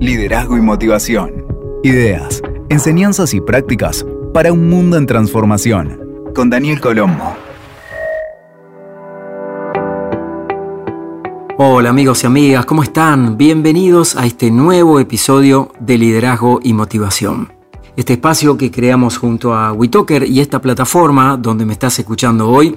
liderazgo y motivación. Ideas, enseñanzas y prácticas para un mundo en transformación. Con Daniel Colombo. Hola amigos y amigas, ¿cómo están? Bienvenidos a este nuevo episodio de Liderazgo y Motivación. Este espacio que creamos junto a WeTalker y esta plataforma donde me estás escuchando hoy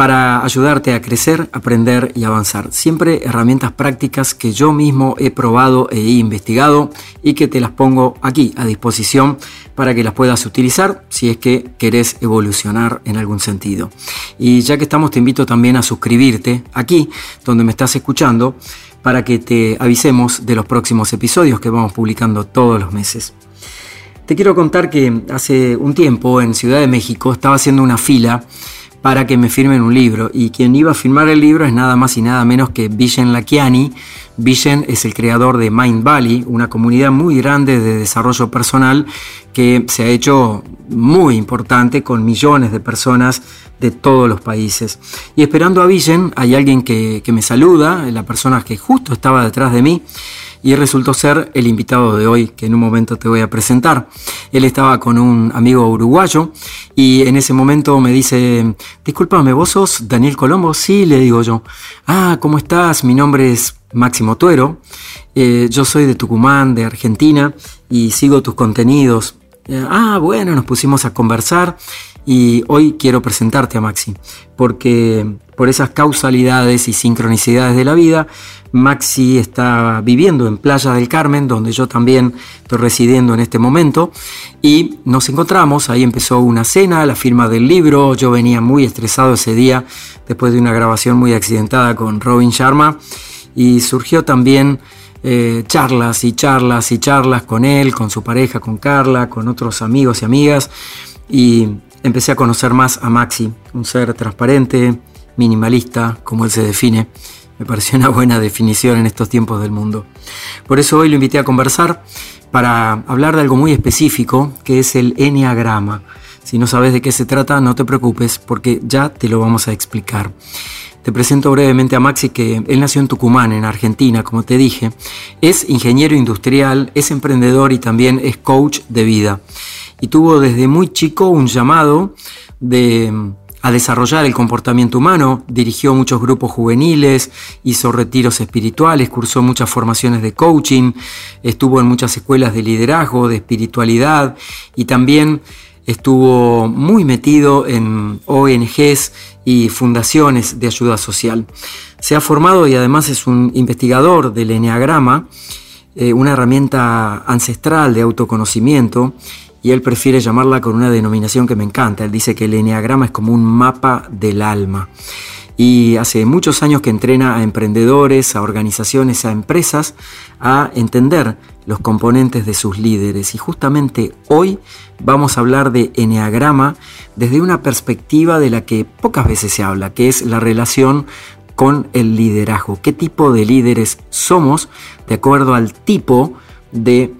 para ayudarte a crecer, aprender y avanzar. Siempre herramientas prácticas que yo mismo he probado e investigado y que te las pongo aquí a disposición para que las puedas utilizar si es que querés evolucionar en algún sentido. Y ya que estamos, te invito también a suscribirte aquí donde me estás escuchando para que te avisemos de los próximos episodios que vamos publicando todos los meses. Te quiero contar que hace un tiempo en Ciudad de México estaba haciendo una fila para que me firmen un libro. Y quien iba a firmar el libro es nada más y nada menos que Vishen Lakiani. Vishen es el creador de Mind Valley, una comunidad muy grande de desarrollo personal que se ha hecho muy importante con millones de personas de todos los países. Y esperando a Vishen hay alguien que, que me saluda, la persona que justo estaba detrás de mí y resultó ser el invitado de hoy, que en un momento te voy a presentar. Él estaba con un amigo uruguayo y en ese momento me dice, discúlpame, ¿vos sos Daniel Colombo? Sí, le digo yo. Ah, ¿cómo estás? Mi nombre es Máximo Tuero. Eh, yo soy de Tucumán, de Argentina, y sigo tus contenidos. Eh, ah, bueno, nos pusimos a conversar y hoy quiero presentarte a Maxi, porque por esas causalidades y sincronicidades de la vida, Maxi está viviendo en Playa del Carmen, donde yo también estoy residiendo en este momento, y nos encontramos, ahí empezó una cena, la firma del libro, yo venía muy estresado ese día, después de una grabación muy accidentada con Robin Sharma, y surgió también eh, charlas y charlas y charlas con él, con su pareja, con Carla, con otros amigos y amigas, y empecé a conocer más a Maxi, un ser transparente, minimalista, como él se define, me pareció una buena definición en estos tiempos del mundo. Por eso hoy lo invité a conversar para hablar de algo muy específico, que es el enneagrama. Si no sabes de qué se trata, no te preocupes, porque ya te lo vamos a explicar. Te presento brevemente a Maxi que él nació en Tucumán, en Argentina, como te dije. Es ingeniero industrial, es emprendedor y también es coach de vida. Y tuvo desde muy chico un llamado de a desarrollar el comportamiento humano, dirigió muchos grupos juveniles, hizo retiros espirituales, cursó muchas formaciones de coaching, estuvo en muchas escuelas de liderazgo, de espiritualidad y también estuvo muy metido en ONGs y fundaciones de ayuda social. Se ha formado y además es un investigador del Enneagrama, eh, una herramienta ancestral de autoconocimiento y él prefiere llamarla con una denominación que me encanta. Él dice que el eneagrama es como un mapa del alma. Y hace muchos años que entrena a emprendedores, a organizaciones, a empresas a entender los componentes de sus líderes. Y justamente hoy vamos a hablar de eneagrama desde una perspectiva de la que pocas veces se habla, que es la relación con el liderazgo. ¿Qué tipo de líderes somos de acuerdo al tipo de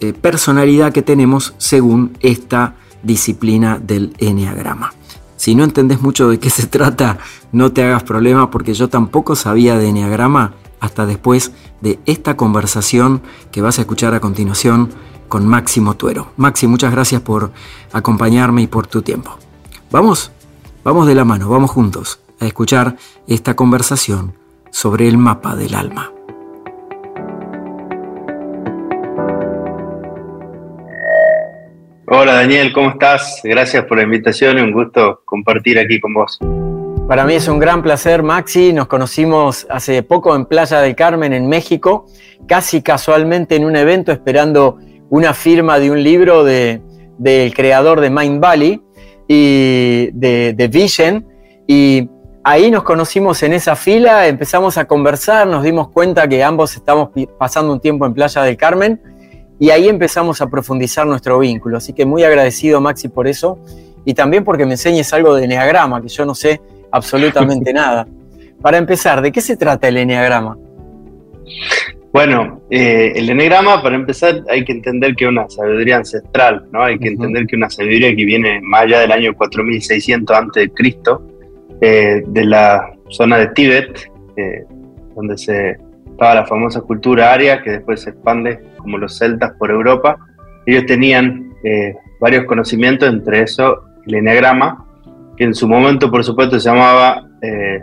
eh, personalidad que tenemos según esta disciplina del enneagrama. Si no entendés mucho de qué se trata, no te hagas problema porque yo tampoco sabía de enneagrama hasta después de esta conversación que vas a escuchar a continuación con Máximo Tuero. Maxi, muchas gracias por acompañarme y por tu tiempo. Vamos, vamos de la mano, vamos juntos a escuchar esta conversación sobre el mapa del alma. Hola Daniel, ¿cómo estás? Gracias por la invitación y un gusto compartir aquí con vos. Para mí es un gran placer, Maxi. Nos conocimos hace poco en Playa del Carmen, en México, casi casualmente en un evento esperando una firma de un libro del creador de Mind Valley y de, de Vision. Y ahí nos conocimos en esa fila, empezamos a conversar, nos dimos cuenta que ambos estamos pasando un tiempo en Playa del Carmen y ahí empezamos a profundizar nuestro vínculo. Así que muy agradecido, Maxi, por eso. Y también porque me enseñes algo de Enneagrama, que yo no sé absolutamente nada. Para empezar, ¿de qué se trata el Enneagrama? Bueno, eh, el Enneagrama, para empezar, hay que entender que es una sabiduría ancestral, ¿no? Hay que entender que una sabiduría que viene más allá del año 4600 a.C., eh, de la zona de Tíbet, eh, donde se estaba la famosa cultura aria, que después se expande como los celtas por Europa. Ellos tenían eh, varios conocimientos, entre eso el enneagrama, que en su momento, por supuesto, se llamaba eh,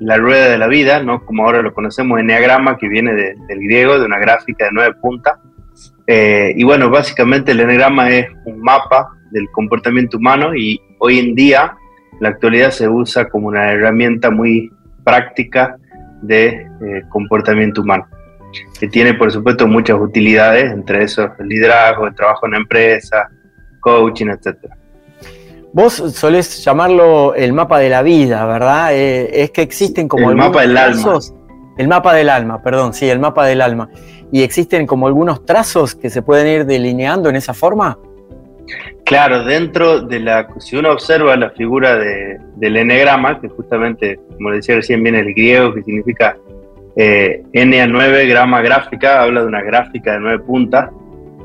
la rueda de la vida, ¿no? como ahora lo conocemos, enneagrama, que viene del griego, de una gráfica de nueve puntas. Eh, y bueno, básicamente el enneagrama es un mapa del comportamiento humano y hoy en día, en la actualidad, se usa como una herramienta muy práctica de eh, comportamiento humano, que tiene por supuesto muchas utilidades, entre esos el liderazgo, el trabajo en la empresa, coaching, etcétera. Vos solés llamarlo el mapa de la vida, ¿verdad? Eh, es que existen como el mapa del alma. El mapa del alma, perdón, sí, el mapa del alma. ¿Y existen como algunos trazos que se pueden ir delineando en esa forma? Claro, dentro de la, si uno observa la figura de, del enegrama, que justamente, como decía recién, viene el griego, que significa eh, N a 9 grama gráfica, habla de una gráfica de nueve puntas.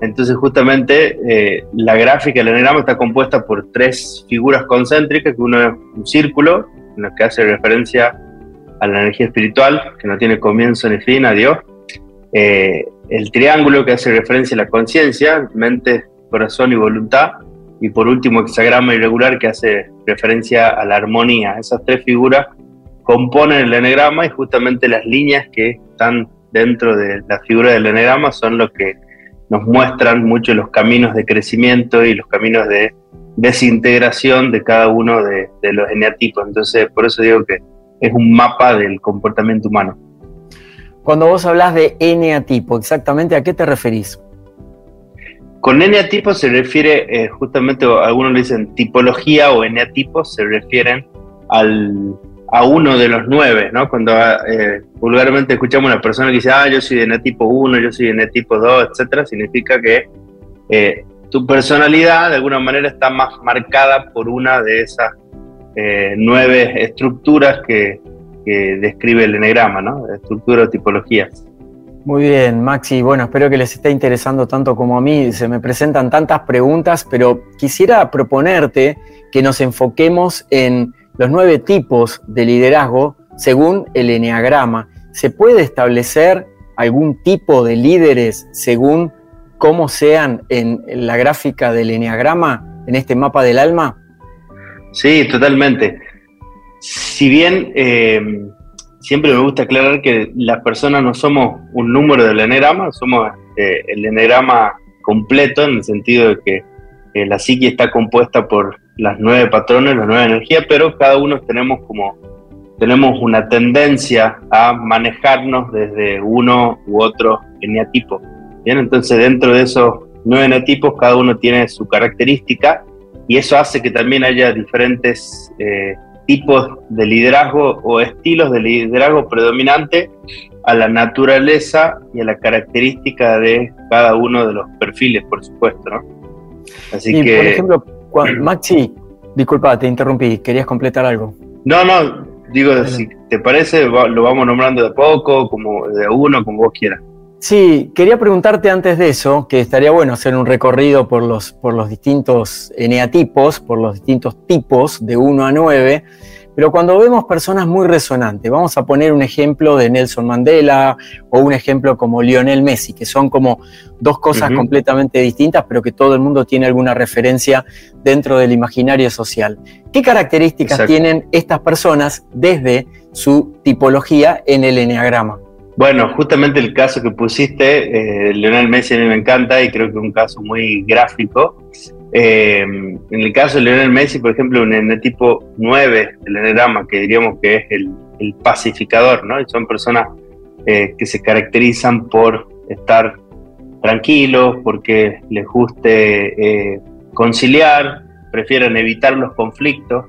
Entonces, justamente, eh, la gráfica del enegrama está compuesta por tres figuras concéntricas, que uno es un círculo, en el que hace referencia a la energía espiritual, que no tiene comienzo ni fin, a Dios. Eh, el triángulo, que hace referencia a la conciencia, mente, corazón y voluntad. Y por último, hexagrama irregular, que hace referencia a la armonía. Esas tres figuras componen el enegrama y justamente las líneas que están dentro de la figura del enegrama son lo que nos muestran mucho los caminos de crecimiento y los caminos de desintegración de cada uno de, los eneatipos. Entonces, por eso digo que es un mapa del comportamiento humano. Cuando vos hablas de eneatipo, exactamente a qué te referís? Con eneatipo se refiere eh, justamente, algunos le dicen tipología o eneatipo, se refieren al, a uno de los nueve, ¿no? Cuando eh, vulgarmente escuchamos a una persona que dice, ah, yo soy de eneatipo 1, yo soy de eneatipo 2, etcétera, significa que eh, tu personalidad de alguna manera está más marcada por una de esas nueve estructuras que, que describe el enegrama, ¿no? Estructura o tipologías. Muy bien, Maxi. Bueno, espero que les esté interesando tanto como a mí. Se me presentan tantas preguntas, pero quisiera proponerte que nos enfoquemos en los nueve tipos de liderazgo según el Enneagrama. ¿Se puede establecer algún tipo de líderes según cómo sean en la gráfica del Enneagrama, en este mapa del alma? Sí, totalmente. Si bien eh, siempre me gusta aclarar que las personas no somos un número del enegrama, somos eh, el enegrama completo en el sentido de que la psique está compuesta por las nueve patrones, las nueve energías, pero cada uno tenemos como tenemos una tendencia a manejarnos desde uno u otro eneatipo. Bien, entonces dentro de esos nueve eneatipos cada uno tiene su característica y eso hace que también haya diferentes eh, tipos de liderazgo o estilos de liderazgo predominante a la naturaleza y a la característica de cada uno de los perfiles, por supuesto, ¿no? Así que... Por ejemplo, Maxi, disculpa, te interrumpí, ¿querías completar algo? No, no, digo, si te parece, lo vamos nombrando de poco, como de uno, como vos quieras. Sí, quería preguntarte antes de eso, que estaría bueno hacer un recorrido por los, por los distintos eneatipos, por los distintos tipos de 1 a 9, pero cuando vemos personas muy resonantes, vamos a poner un ejemplo de Nelson Mandela o un ejemplo como Lionel Messi, que son como dos cosas completamente distintas, pero que todo el mundo tiene alguna referencia dentro del imaginario social. ¿Qué características tienen estas personas desde su tipología en el eneagrama? Bueno, justamente el caso que pusiste, eh, Leonel Messi a mí me encanta y creo que es un caso muy gráfico. Eh, en el caso de Leonel Messi, por ejemplo, un el tipo 9 del enegrama, que diríamos que es el, pacificador, ¿no? Y son personas eh, que se caracterizan por estar tranquilos, porque les guste conciliar, prefieren evitar los conflictos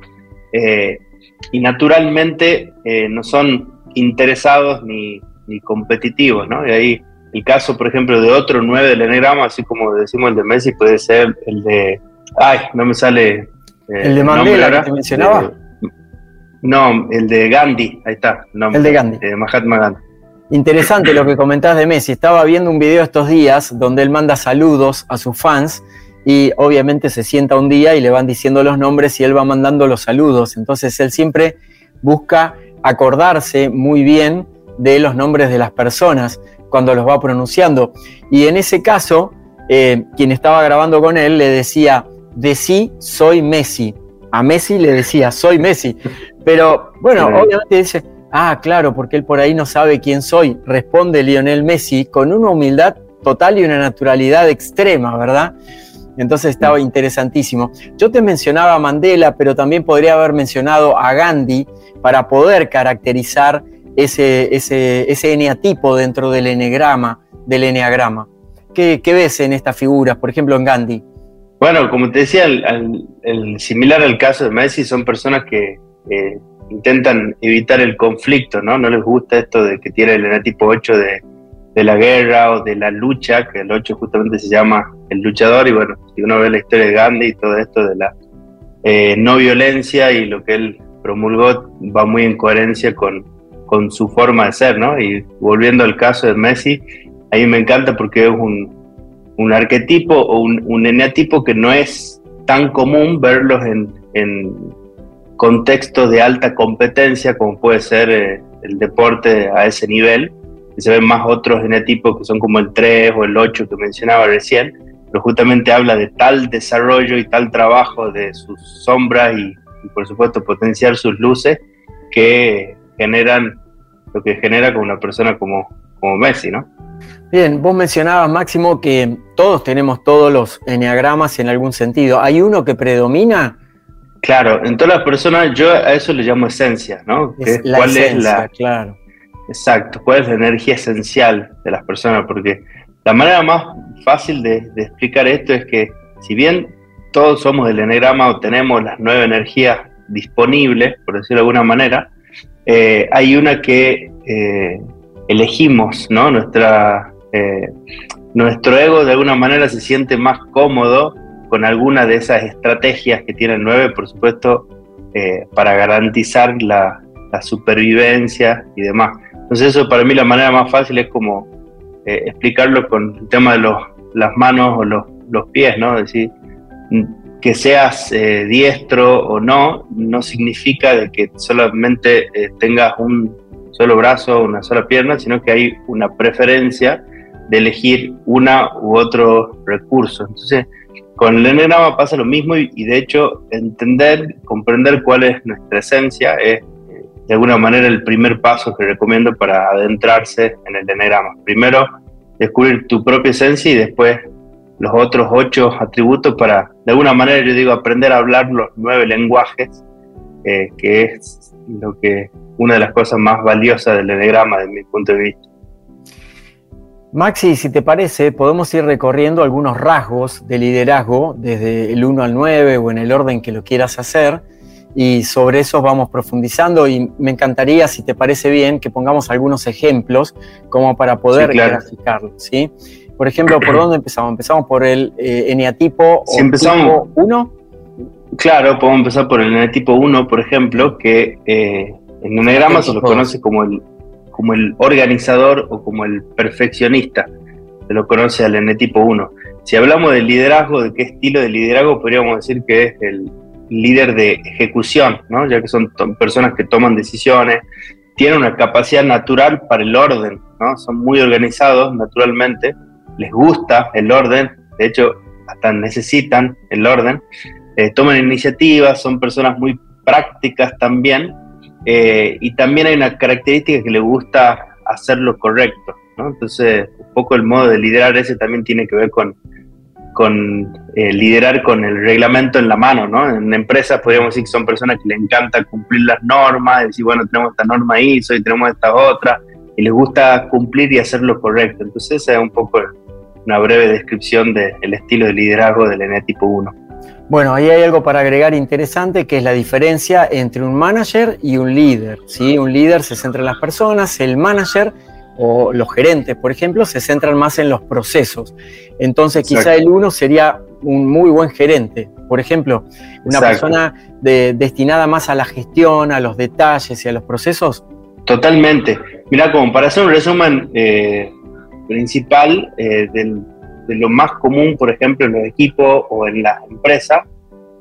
y naturalmente no son interesados ni ni competitivos, ¿no? Y ahí el caso, por ejemplo, de otro 9 del enegrama, así como decimos el de Messi, puede ser el de. Ay, no me sale. Eh, ¿El de Mandela que te mencionaba? no, el de Gandhi, ahí está. el de Gandhi. De Mahatma Gandhi. Interesante lo que comentás de Messi. Estaba viendo un video estos días donde él manda saludos a sus fans y obviamente se sienta un día y le van diciendo los nombres y él va mandando los saludos. Entonces él siempre busca acordarse muy bien de los nombres de las personas cuando los va pronunciando. Y en ese caso, eh, quien estaba grabando con él le decía, de sí soy Messi. A Messi le decía, soy Messi. Pero bueno, obviamente dice, ah, claro, porque él por ahí no sabe quién soy. Responde Lionel Messi con una humildad total y una naturalidad extrema, ¿verdad? Entonces estaba interesantísimo. Yo te mencionaba a Mandela, pero también podría haber mencionado a Gandhi para poder caracterizar ese, ese, ese eneatipo dentro del enegrama, del eneagrama. ¿Qué, ves en estas figuras, por ejemplo en Gandhi? Bueno, como te decía, el, similar al caso de Messi, son personas que intentan evitar el conflicto, ¿no? No les gusta esto de que tiene el eneatipo 8 de de la guerra o de la lucha, que el 8 justamente se llama el luchador, y bueno, si uno ve la historia de Gandhi y todo esto de la eh, no violencia y lo que él promulgó va muy en coherencia con, con su forma de ser, ¿no? Y volviendo al caso de Messi, a mí me encanta porque es un, un arquetipo o un, un eneatipo que no es tan común verlos en, en contextos de alta competencia como puede ser eh, el deporte a ese nivel se ven más otros genetipos que son como el 3 o el 8 que mencionaba recién, pero justamente habla de tal desarrollo y tal trabajo de sus sombras y, por supuesto potenciar sus luces que generan lo que genera con una persona como, como Messi, ¿no? Bien, vos mencionabas, Máximo, que todos tenemos todos los enneagramas en algún sentido. ¿Hay uno que predomina? Claro, en todas las personas yo a eso le llamo esencia, ¿no? ¿Cuál es la, claro. Exacto, cuál es la energía esencial de las personas, porque la manera más fácil de, explicar esto es que si bien todos somos del enegrama o tenemos las nueve energías disponibles, por decirlo de alguna manera, eh, hay una que eh, elegimos, ¿no? Nuestra, eh, nuestro ego de alguna manera se siente más cómodo con alguna de esas estrategias que tiene el nueve, por supuesto, para garantizar la, supervivencia y demás. Entonces eso para mí la manera más fácil es como explicarlo con el tema de los, las manos o los, los pies, ¿no? Es decir, que seas eh, diestro o no, no significa de que solamente eh, tengas un solo brazo o una sola pierna, sino que hay una preferencia de elegir una u otro recurso. Entonces, con el enegrama pasa lo mismo y, y de hecho entender, comprender cuál es nuestra esencia es de alguna manera el primer paso que recomiendo para adentrarse en el enegrama. Primero, descubrir tu propia esencia y después los otros ocho atributos para, de alguna manera, yo digo, aprender a hablar los nueve lenguajes, eh, que es lo que una de las cosas más valiosas del enegrama, desde mi punto de vista. Maxi, si te parece, podemos ir recorriendo algunos rasgos de liderazgo, desde el 1 al 9 o en el orden que lo quieras hacer y sobre eso vamos profundizando y me encantaría, si te parece bien, que pongamos algunos ejemplos como para poder graficarlo, ¿sí? Por ejemplo, ¿por dónde empezamos? Empezamos por el eh, eneatipo si empezamos, 1. Claro, podemos empezar por el eneatipo 1, por ejemplo, que eh, en enegrama se lo conoce como el, como el organizador o como el perfeccionista. Se lo conoce al eneatipo 1. Si hablamos de liderazgo, de qué estilo de liderazgo, podríamos decir que es el, líder de ejecución, ¿no? ya que son personas que toman decisiones, tienen una capacidad natural para el orden, ¿no? son muy organizados naturalmente, les gusta el orden, de hecho hasta necesitan el orden, eh, toman iniciativas, son personas muy prácticas también, eh, y también hay una característica que les gusta hacer lo correcto, ¿no? entonces un poco el modo de liderar ese también tiene que ver con con eh, liderar con el reglamento en la mano, ¿no? En empresas podríamos decir que son personas que les encanta cumplir las normas, decir, bueno, tenemos esta norma ISO y tenemos esta otra, y les gusta cumplir y hacer lo correcto. Entonces esa es un poco una breve descripción del estilo de liderazgo del tipo 1. Bueno, ahí hay algo para agregar interesante, que es la diferencia entre un manager y un líder. ¿sí? Un líder se centra en las personas, el manager o los gerentes, por ejemplo, se centran más en los procesos. Entonces, quizá el uno sería un muy buen gerente. Por ejemplo, una persona destinada más a la gestión, a los detalles y a los procesos. Totalmente. Mira, como para hacer un resumen eh, principal eh, de lo más común, por ejemplo, en los equipos o en las empresas,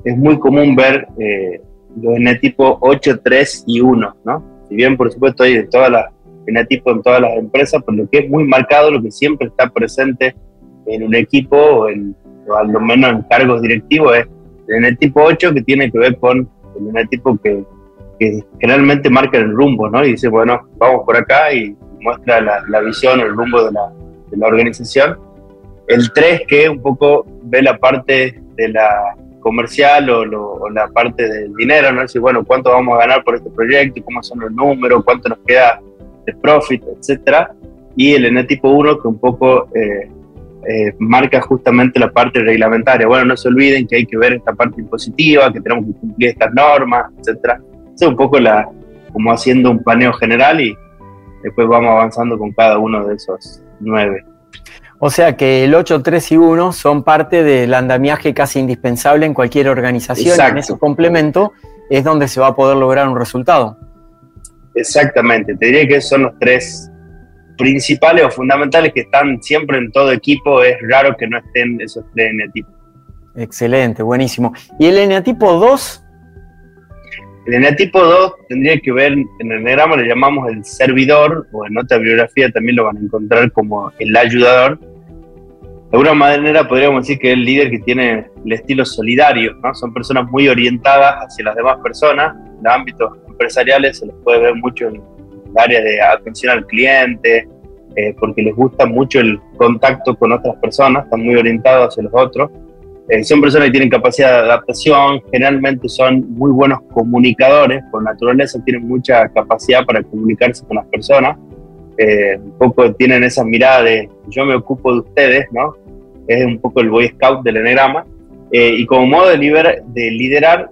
es muy común ver eh, los en el tipo 8, 3 y 1, ¿no? Si bien, por supuesto, hay de todas las eneatipo en todas las empresas, por lo que es muy marcado lo que siempre está presente en un equipo, o, en, o al menos en cargos directivos, es el eneatipo 8 que tiene que ver con el eneatipo que, que generalmente marca el rumbo, ¿no? Y dice, bueno, vamos por acá y muestra la, la visión, el rumbo de la, de la organización. El 3 que un poco ve la parte de la comercial o, la parte del dinero, ¿no? Decir, bueno, cuánto vamos a ganar por este proyecto, cómo son los números, cuánto nos queda de profit, etcétera. Y el N tipo 1 que un poco eh, eh, marca justamente la parte reglamentaria. Bueno, no se olviden que hay que ver esta parte impositiva, que tenemos que cumplir estas normas, etcétera. Es un poco la, como haciendo un paneo general y después vamos avanzando con cada uno de esos nueve. O sea que el 8, 3 y 1 son parte del andamiaje casi indispensable en cualquier organización. En ese complemento es donde se va a poder lograr un resultado. Exactamente, te diría que son los tres principales o fundamentales que están siempre en todo equipo. Es raro que no estén esos tres eneatipos. Excelente, buenísimo. ¿Y el eneatipo 2? El eneatipo 2 tendría que ver, en el eneagrama le llamamos el servidor, o en otra bibliografía también lo van a encontrar como el ayudador. De alguna manera podríamos decir que es el líder que tiene el estilo solidario, ¿no? Son personas muy orientadas hacia las demás personas. En ámbitos empresariales se les puede ver mucho en el área de atención al cliente, eh, porque les gusta mucho el contacto con otras personas, están muy orientados hacia los otros. Eh, son personas que tienen capacidad de adaptación, generalmente son muy buenos comunicadores, por naturaleza tienen mucha capacidad para comunicarse con las personas. Eh, un poco tienen esa mirada de yo me ocupo de ustedes, ¿no? Es un poco el Boy Scout del Enneagrama. Eh, y como modo de, de, liderar,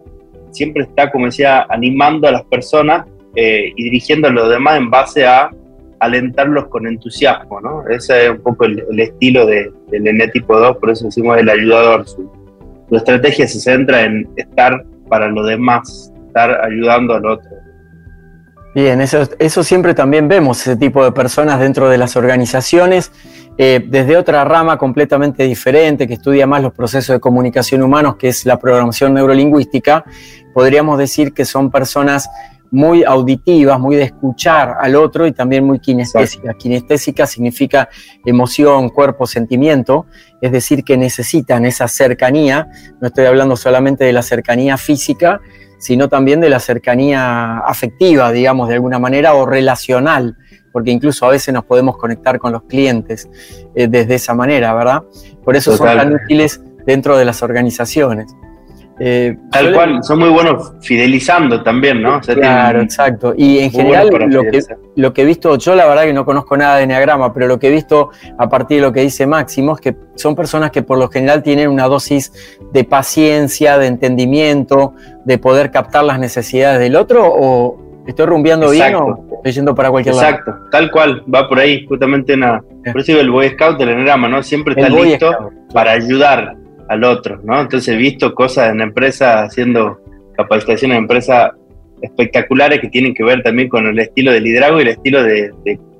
siempre está, como decía, animando a las personas y dirigiendo a los demás en base a alentarlos con entusiasmo, ¿no? Ese es un poco el, estilo de, del N tipo 2, por eso decimos el ayudador. Su, estrategia se centra en estar para los demás, estar ayudando al otro. Bien, eso, eso siempre también vemos, ese tipo de personas dentro de las organizaciones, eh, desde otra rama completamente diferente, que estudia más los procesos de comunicación humanos, que es la programación neurolingüística, podríamos decir que son personas muy auditivas, muy de escuchar al otro y también muy kinestésicas. Kinestésica significa emoción, cuerpo, sentimiento, es decir, que necesitan esa cercanía, no estoy hablando solamente de la cercanía física, sino también de la cercanía afectiva, digamos, de alguna manera, o relacional, porque incluso a veces nos podemos conectar con los clientes eh, desde esa manera, ¿verdad? Por eso son tan útiles dentro de las organizaciones. Eh, Tal cual, son muy buenos fidelizando también, ¿no? claro, exacto. Y en general lo que, lo que, he visto, yo la verdad que no conozco nada de Enneagrama, pero lo que he visto a partir de lo que dice Máximo es que son personas que por lo general tienen una dosis de paciencia, de entendimiento, de poder captar las necesidades del otro, o estoy rumbeando bien o estoy yendo para cualquier lado. Exacto, tal cual, va por ahí, justamente en por eso el Boy Scout del Enneagrama, ¿no? Siempre está listo para ayudar al otro, ¿no? Entonces he visto cosas en empresas haciendo capacitaciones en empresas espectaculares que tienen que ver también con el estilo de liderazgo y el estilo de,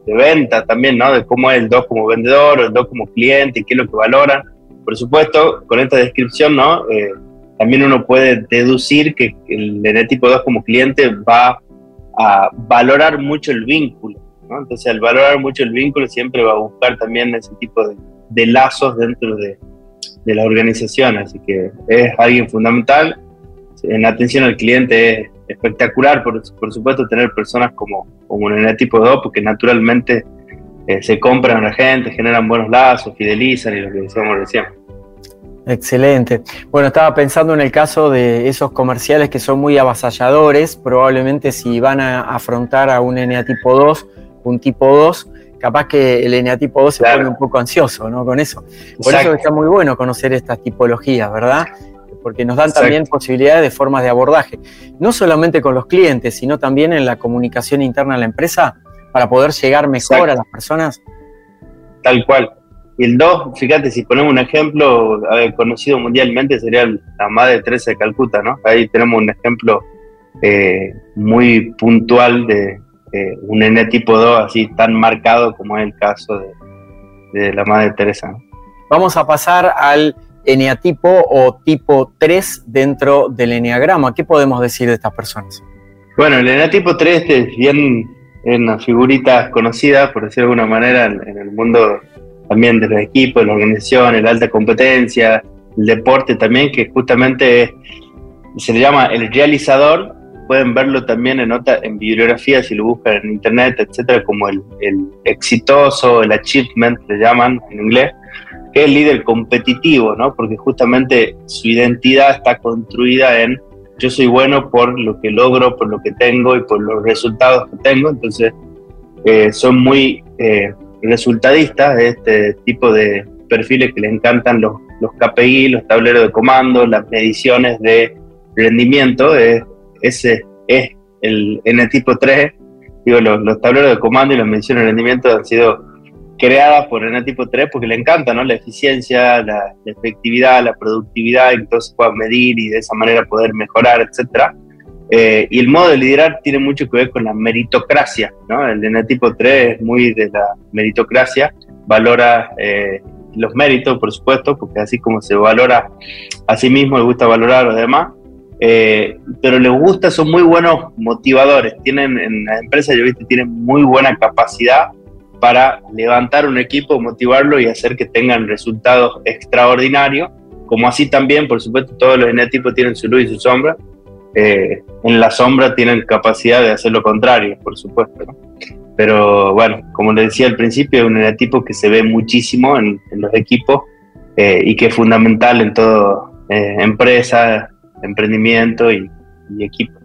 venta también, ¿no? De cómo es el 2 como vendedor el 2 como cliente, qué es lo que valoran. Por supuesto, con esta descripción, ¿no? Eh, también uno puede deducir que el tipo 2 como cliente va a valorar mucho el vínculo, ¿no? Entonces, al valorar mucho el vínculo, siempre va a buscar también ese tipo de lazos dentro de, de la organización, así que es alguien fundamental. En atención al cliente es espectacular, por, por supuesto, tener personas como, como en el tipo 2, porque naturalmente eh, se compran a la gente, generan buenos lazos, fidelizan y lo que decíamos recién. Excelente. Bueno, estaba pensando en el caso de esos comerciales que son muy avasalladores, probablemente si van a afrontar a un NA tipo 2, un tipo 2, capaz que el eneatipo 2 se pone un poco ansioso, ¿no? Con eso. Por eso está muy bueno conocer estas tipologías, ¿verdad? Porque nos dan también posibilidades de formas de abordaje, no solamente con los clientes, sino también en la comunicación interna de la empresa para poder llegar mejor a las personas. Tal cual. Y el 2, fíjate, si ponemos un ejemplo conocido mundialmente, sería la Madre Teresa de Calcuta, ¿no? Ahí tenemos un ejemplo eh, muy puntual de, eh, un N tipo 2 así tan marcado como es el caso de, la Madre Teresa. Vamos a pasar al eneatipo o tipo 3 dentro del eneagrama. ¿Qué podemos decir de estas personas? Bueno, el eneatipo 3 es bien una figurita conocida, por decirlo de alguna manera, en, el mundo también de los equipos, de la organización, la alta competencia, el deporte también, que justamente se le llama el realizador. Pueden verlo también en, nota, en bibliografía, si lo buscan en internet, etcétera, como el, el exitoso, el achievement, le llaman en inglés, que es el líder competitivo, ¿no? Porque justamente su identidad está construida en yo soy bueno por lo que logro, por lo que tengo y por los resultados que tengo, entonces eh, son muy eh, resultadistas de este tipo de perfiles que les encantan los, los KPI, los tableros de comando, las mediciones de rendimiento, ese es el N tipo 3, digo, los, los tableros de comando y las mediciones de rendimiento han sido creada por el tipo 3 porque le encanta, ¿no? La eficiencia, la, efectividad, la productividad, entonces pueda medir y de esa manera poder mejorar, etcétera. Eh, y el modo de liderar tiene mucho que ver con la meritocracia, ¿no? El tipo 3 es muy de la meritocracia, valora eh, los méritos, por supuesto, porque así como se valora a sí mismo, le gusta valorar a los demás, eh, pero les gusta, son muy buenos motivadores, tienen en las empresas, yo viste, tienen muy buena capacidad para levantar un equipo, motivarlo y hacer que tengan resultados extraordinarios, como así también, por supuesto, todos los enetipos tienen su luz y su sombra. Eh, en la sombra tienen capacidad de hacer lo contrario, por supuesto. Pero bueno, como les decía al principio, es un enetipo que se ve muchísimo en, los equipos eh, y que es fundamental en todo eh, empresa, emprendimiento y, equipo.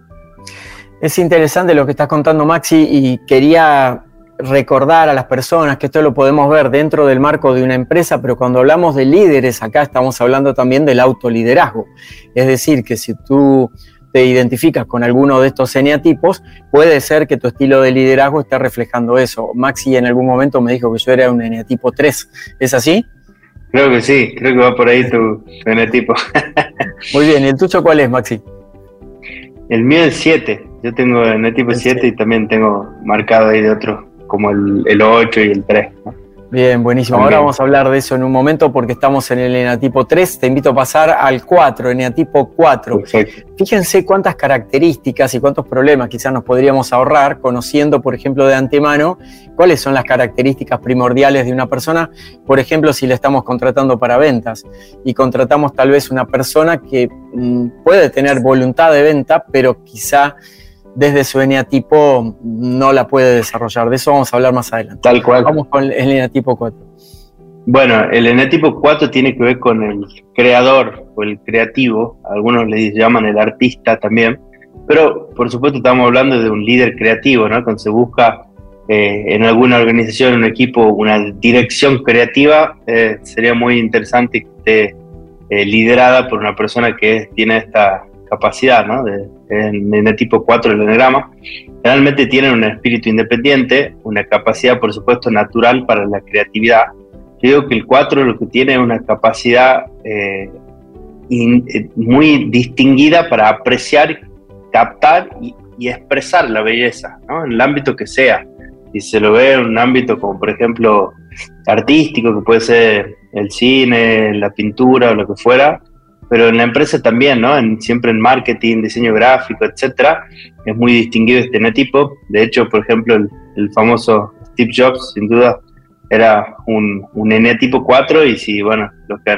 Es interesante lo que estás contando, Maxi, y quería recordar a las personas que esto lo podemos ver dentro del marco de una empresa, pero cuando hablamos de líderes, acá estamos hablando también del autoliderazgo. Es decir, que si tú te identificas con alguno de estos eneatipos, puede ser que tu estilo de liderazgo esté reflejando eso. Maxi en algún momento me dijo que yo era un eneatipo 3. ¿Es así? Creo que sí, creo que va por ahí tu, eneatipo. Muy bien, ¿y el tuyo cuál es, Maxi? El mío es 7. Yo tengo eneatipo 7 y también tengo marcado ahí de otro como el, el 8 y el 3. Bien, buenísimo. Ahora vamos a hablar de eso en un momento porque estamos en el eneatipo 3. Te invito a pasar al 4, eneatipo 4. Fíjense cuántas características y cuántos problemas quizás nos podríamos ahorrar conociendo, por ejemplo, de antemano cuáles son las características primordiales de una persona. Por ejemplo, si le estamos contratando para ventas y contratamos tal vez una persona que mm, puede tener voluntad de venta, pero quizá desde su eneatipo no la puede desarrollar. De eso vamos a hablar más adelante. Tal cual. Vamos con el eneatipo 4. Bueno, el eneatipo 4 tiene que ver con el creador o el creativo, algunos le llaman el artista también, pero por supuesto estamos hablando de un líder creativo, ¿no? Cuando se busca eh, en alguna organización, un equipo, una dirección creativa, eh, sería muy interesante que esté eh, liderada por una persona que tiene esta capacidad, ¿no? De, en, el tipo 4 del enagrama, generalmente tienen un espíritu independiente, una capacidad, por supuesto, natural para la creatividad. Yo digo que el 4 lo que tiene es una capacidad eh, eh, muy distinguida para apreciar, captar y, expresar la belleza, ¿no? en el ámbito que sea. Si se lo ve en un ámbito como, por ejemplo, artístico, que puede ser el cine, la pintura o lo que fuera, pero en la empresa también, ¿no? En, siempre en marketing, diseño gráfico, etcétera, es muy distinguido este eneatipo. De hecho, por ejemplo, el, famoso Steve Jobs, sin duda, era un, un eneatipo 4 y si, bueno, los que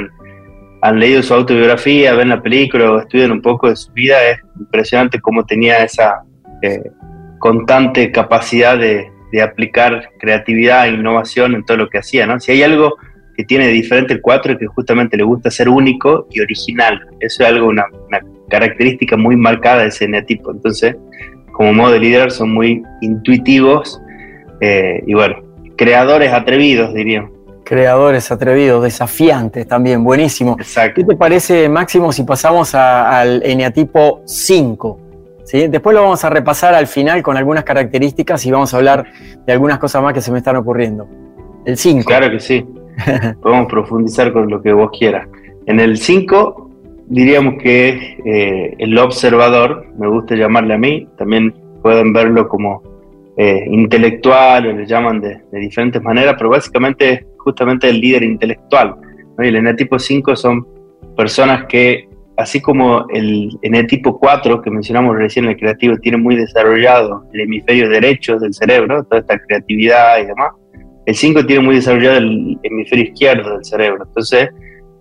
han, leído su autobiografía, ven la película o estudian un poco de su vida, es impresionante cómo tenía esa eh, constante capacidad de, de aplicar creatividad e innovación en todo lo que hacía, ¿no? Si hay algo que tiene diferente el 4 y que justamente le gusta ser único y original. Eso es algo, una, característica muy marcada de ese eneatipo. Entonces, como modo de líder son muy intuitivos eh, y bueno, creadores atrevidos, diríamos. Creadores atrevidos, desafiantes también, buenísimo. Exacto. ¿Qué te parece, Máximo, si pasamos al eneatipo 5? ¿Sí? Después lo vamos a repasar al final con algunas características y vamos a hablar de algunas cosas más que se me están ocurriendo. El 5. Claro que sí. Podemos profundizar con lo que vos quieras. En el 5 diríamos que eh, el observador, me gusta llamarle a mí, también pueden verlo como eh, intelectual o le llaman de, diferentes maneras, pero básicamente es justamente el líder intelectual. Y el eneatipo 5 son personas que así como el eneatipo 4 que mencionamos recién, el creativo, tiene muy desarrollado el hemisferio derecho del cerebro, toda esta creatividad y demás, el 5 tiene muy desarrollado el hemisferio izquierdo del cerebro. Entonces,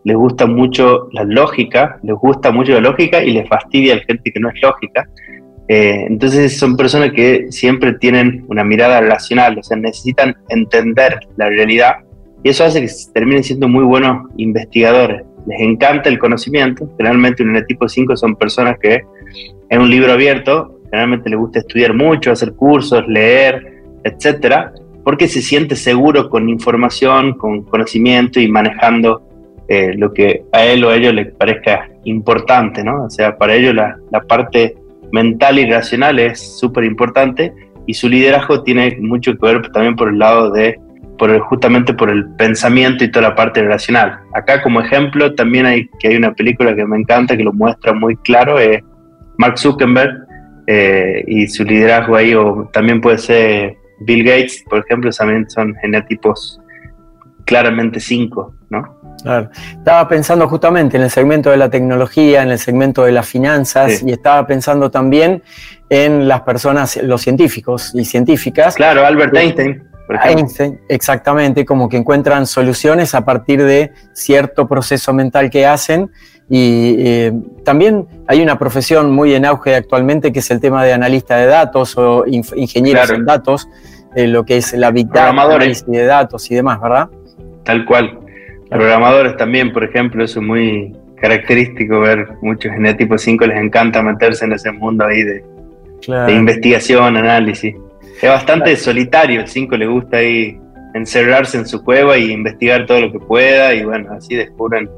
les gusta mucho la lógica, les gusta mucho la lógica y les fastidia a la gente que no es lógica. Eh, entonces son personas que siempre tienen una mirada racional, o sea, necesitan entender la realidad y eso hace que terminen siendo muy buenos investigadores. Les encanta el conocimiento, generalmente un tipo 5 son personas que en un libro abierto generalmente les gusta estudiar mucho, hacer cursos, leer, etcétera, porque se siente seguro con información, con conocimiento y manejando eh, lo que a él o a ellos les parezca importante, ¿no? O sea, para ellos la, parte mental y racional es súper importante y su liderazgo tiene mucho que ver también por el lado de, por el, justamente por el pensamiento y toda la parte racional. Acá como ejemplo también hay que hay una película que me encanta que lo muestra muy claro, es Mark Zuckerberg eh, y su liderazgo ahí, o también puede ser Bill Gates, por ejemplo, también son genetipos claramente cinco, ¿no? Claro. Estaba pensando justamente en el segmento de la tecnología, en el segmento de las finanzas y estaba pensando también en las personas, los científicos y científicas. Claro, Albert Einstein. Einstein, exactamente, como que encuentran soluciones a partir de cierto proceso mental que hacen. Y eh, también hay una profesión muy en auge actualmente que es el tema de analista de datos o ingenieros en datos, eh, lo que es la big data, análisis de datos y demás, ¿verdad? Tal cual. Programadores también, por ejemplo, eso es muy característico ver muchos en el tipo 5 les encanta meterse en ese mundo ahí de, investigación, análisis. Es bastante solitario, el 5 le gusta ahí encerrarse en su cueva y investigar todo lo que pueda y bueno, así descubren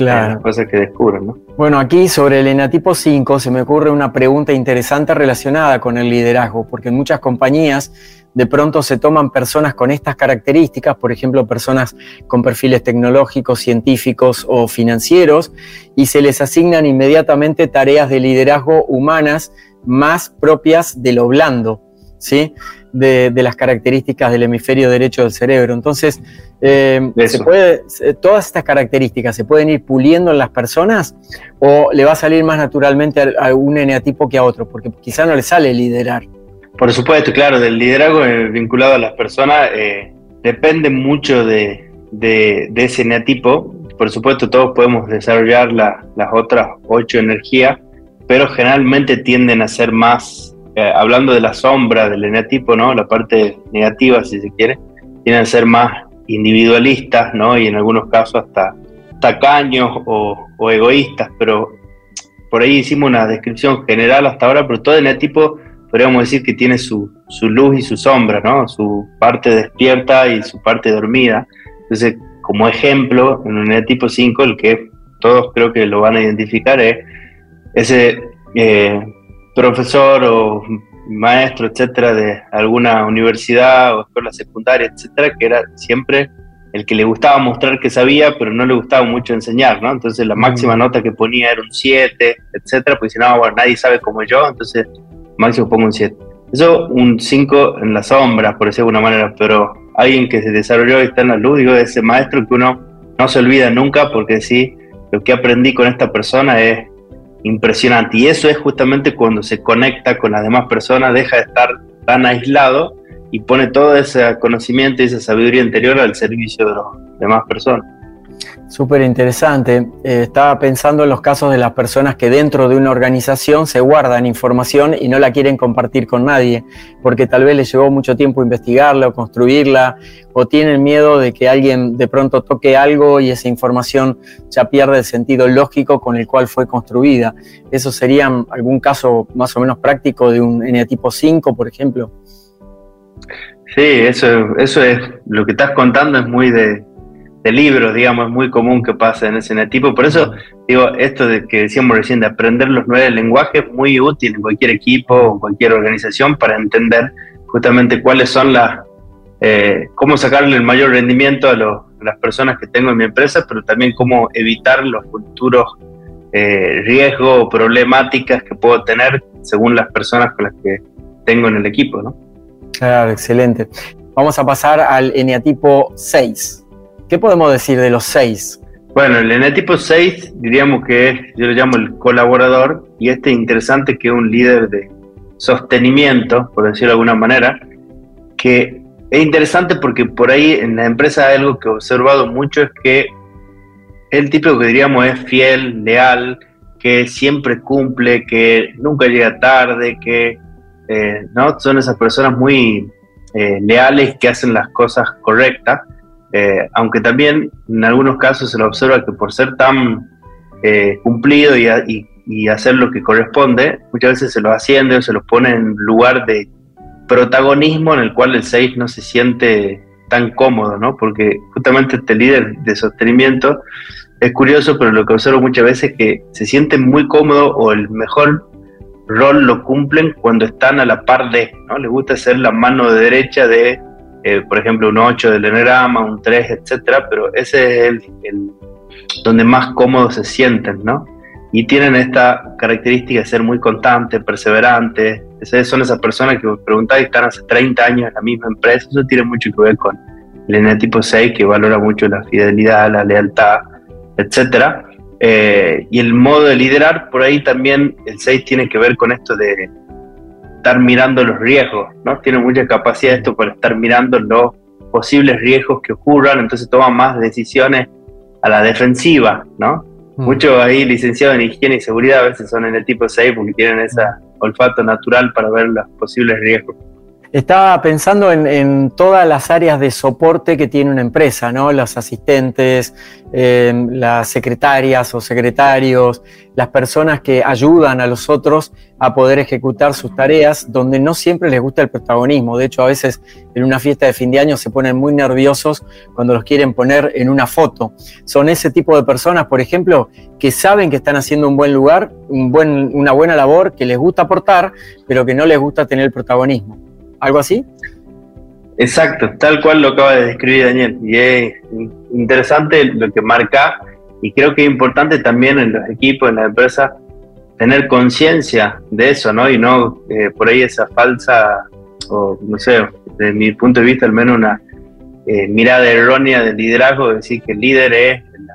las cosas que descubren, ¿no? Bueno, aquí sobre el enatipo 5 se me ocurre una pregunta interesante relacionada con el liderazgo, porque en muchas compañías de pronto se toman personas con estas características, por ejemplo, personas con perfiles tecnológicos, científicos o financieros, y se les asignan inmediatamente tareas de liderazgo humanas más propias de lo blando, ¿sí? De, las características del hemisferio derecho del cerebro. Entonces, eh, ¿se puede, todas estas características se pueden ir puliendo en las personas o le va a salir más naturalmente a, a un eneatipo que a otro, porque quizá no le sale liderar. Por supuesto, claro, del liderazgo eh, vinculado a las personas eh, depende mucho de, ese eneatipo. Por supuesto, todos podemos desarrollar las otras ocho energías, pero generalmente tienden a ser más, eh, hablando de la sombra del eneatipo, ¿no? la parte negativa, si se quiere, tienden a ser más individualistas, ¿no? y en algunos casos hasta tacaños o, egoístas, pero por ahí hicimos una descripción general hasta ahora, pero todo eneatipo podríamos decir que tiene su, luz y su sombra, ¿no? Su parte despierta y su parte dormida. Entonces, como ejemplo, en unidad tipo 5, el que todos creo que lo van a identificar es ese eh, profesor o maestro, etcétera, de alguna universidad o escuela secundaria, etcétera, que era siempre el que le gustaba mostrar que sabía, pero no le gustaba mucho enseñar, ¿no? Entonces la máxima nota que ponía era un 7, etcétera, pues si no, bueno, nadie sabe como yo, entonces máximo pongo un 7. Eso un 5 en la sombra, por decirlo de alguna manera, pero alguien que se desarrolló y está en la luz, digo, ese maestro que uno no se olvida nunca porque sí, lo que aprendí con esta persona es impresionante. Y eso es justamente cuando se conecta con las demás personas, deja de estar tan aislado y pone todo ese conocimiento y esa sabiduría interior al servicio de las demás personas. Súper interesante. Eh, estaba pensando en los casos de las personas que dentro de una organización se guardan información y no la quieren compartir con nadie, porque tal vez les llevó mucho tiempo investigarla o construirla, o tienen miedo de que alguien de pronto toque algo y esa información ya pierde el sentido lógico con el cual fue construida. ¿Eso sería algún caso más o menos práctico de un eneatipo 5, por ejemplo? Sí, eso, eso es lo que estás contando es muy de, de libros, digamos, es muy común que pase en ese tipo. Por eso, digo, esto de que decíamos recién, de aprender los nueve lenguajes, es muy útil en cualquier equipo o cualquier organización para entender justamente cuáles son las, eh, cómo sacarle el mayor rendimiento a, las personas que tengo en mi empresa, pero también cómo evitar los futuros eh, riesgos o problemáticas que puedo tener según las personas con las que tengo en el equipo, ¿no? Claro, excelente. Vamos a pasar al eneatipo 6. ¿Qué podemos decir de los seis? Bueno, el eneatipo 6 diríamos que es, yo lo llamo el colaborador, y este interesante que es un líder de sostenimiento, por decirlo de alguna manera, que es interesante porque por ahí en la empresa algo que he observado mucho es que el tipo que diríamos es fiel, leal, que siempre cumple, que nunca llega tarde, que eh, no son esas personas muy eh, leales que hacen las cosas correctas eh, aunque también en algunos casos se lo observa que por ser tan eh, cumplido y, hacer lo que corresponde, muchas veces se lo asciende o se lo pone en lugar de protagonismo en el cual el 6 no se siente tan cómodo, ¿no? Porque justamente este líder de sostenimiento es curioso, pero lo que observo muchas veces es que se siente muy cómodo o el mejor rol lo cumplen cuando están a la par de, ¿no? Les gusta ser la mano derecha de eh, por ejemplo, un 8 del enagrama, un 3, etcétera, pero ese es el, donde más cómodos se sienten, ¿no? Y tienen esta característica de ser muy constantes, perseverantes. son esas personas que preguntáis y están hace 30 años en la misma empresa. Eso tiene mucho que ver con el eneatipo 6, que valora mucho la fidelidad, la lealtad, etcétera. Eh, y el modo de liderar, por ahí también el 6 tiene que ver con esto de estar mirando los riesgos, ¿no? Tiene mucha capacidad esto para estar mirando los posibles riesgos que ocurran, entonces toma más decisiones a la defensiva, ¿no? Mm. Muchos ahí licenciados en higiene y seguridad a veces son en el tipo 6 porque tienen ese olfato natural para ver los posibles riesgos. Estaba pensando en, todas las áreas de soporte que tiene una empresa, ¿no? Los asistentes, em, las secretarias o secretarios, las personas que ayudan a los otros a poder ejecutar sus tareas, donde no siempre les gusta el protagonismo. De hecho, a veces en una fiesta de fin de año se ponen muy nerviosos cuando los quieren poner en una foto. Son ese tipo de personas, por ejemplo, que saben que están haciendo un buen lugar, una buena labor, que les gusta aportar, pero que no les gusta tener el protagonismo algo así. Exacto, tal cual lo acaba de describir Daniel. Y es interesante lo que marca y creo que es importante también en los equipos, en la empresa, tener conciencia de eso, ¿no? Y no eh, por ahí esa falsa, o no sé, desde mi punto de vista al menos una eh, mirada errónea del liderazgo, decir que el líder es la,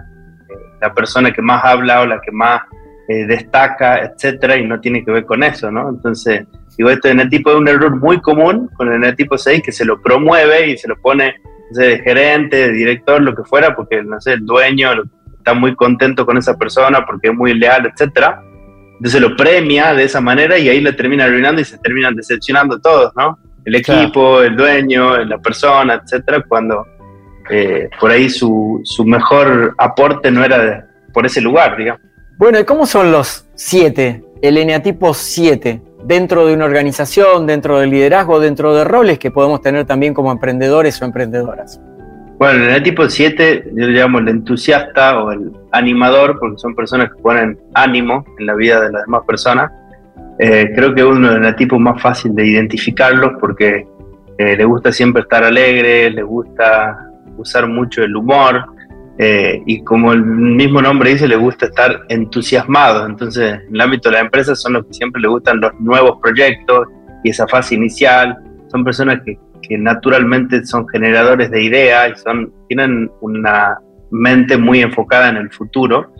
la, persona que más habla o la que más eh, destaca, etcétera, y no tiene que ver con eso, ¿no? Entonces, Digo, esto en el tipo es un error muy común con el tipo 6 que se lo promueve y se lo pone de gerente, de director, lo que fuera, porque no sé, el dueño está muy contento con esa persona porque es muy leal, etcétera. Entonces lo premia de esa manera y ahí le termina arruinando y se terminan decepcionando todos, ¿no? El equipo, el dueño, la persona, etcétera, cuando eh, por ahí su, su, mejor aporte no era por ese lugar, digamos. Bueno, ¿y cómo son los siete? El eneatipo 7 dentro de una organización, dentro del liderazgo, dentro de roles que podemos tener también como emprendedores o emprendedoras? Bueno, en el tipo 7 yo le llamo el entusiasta o el animador, porque son personas que ponen ánimo en la vida de las demás personas. Eh, creo que uno de los tipos más fácil de identificarlos porque eh, le gusta siempre estar alegre, le gusta usar mucho el humor, eh, y como el mismo nombre dice, le gusta estar entusiasmado. Entonces, en el ámbito de la empresa son los que siempre le gustan los nuevos proyectos y esa fase inicial. Son personas que, que naturalmente son generadores de ideas y son, tienen una mente muy enfocada en el futuro.